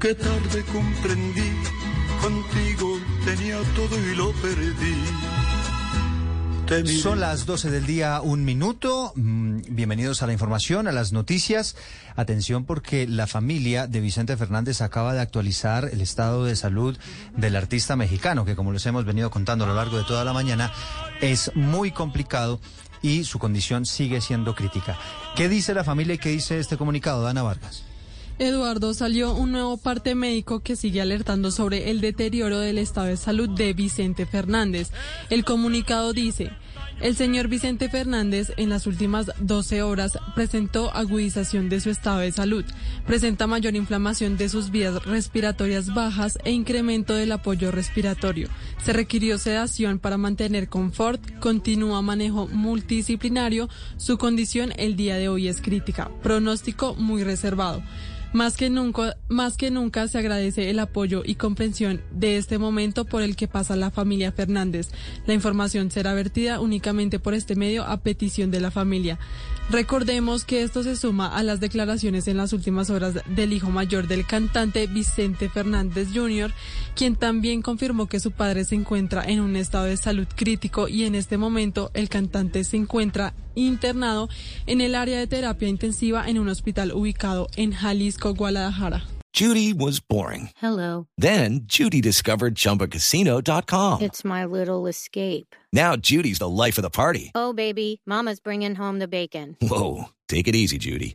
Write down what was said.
Qué tarde comprendí. Contigo tenía todo y lo perdí. Son las 12 del día, un minuto. Mm, Bienvenidos a la información, a las noticias. Atención porque la familia de Vicente Fernández acaba de actualizar el estado de salud del artista mexicano, que como les hemos venido contando a lo largo de toda la mañana, es muy complicado y su condición sigue siendo crítica. ¿Qué dice la familia y qué dice este comunicado, Dana Vargas? Eduardo, salió un nuevo parte médico que sigue alertando sobre el deterioro del estado de salud de Vicente Fernández. El comunicado dice, el señor Vicente Fernández en las últimas 12 horas presentó agudización de su estado de salud, presenta mayor inflamación de sus vías respiratorias bajas e incremento del apoyo respiratorio. Se requirió sedación para mantener confort, continúa manejo multidisciplinario, su condición el día de hoy es crítica, pronóstico muy reservado. Más que nunca, más que nunca se agradece el apoyo y comprensión de este momento por el que pasa la familia Fernández. La información será vertida únicamente por este medio a petición de la familia. Recordemos que esto se suma a las declaraciones en las últimas horas del hijo mayor del cantante Vicente Fernández Jr., quien también confirmó que su padre se encuentra en un estado de salud crítico y en este momento el cantante se encuentra internado en el área de terapia intensiva en un hospital ubicado en Jalisco, Guadalajara. Judy was boring. Hello. Then Judy discovered ChumbaCasino.com. It's my little escape. Now Judy's the life of the party. Oh, baby, Mama's bringing home the bacon. Whoa, take it easy, Judy.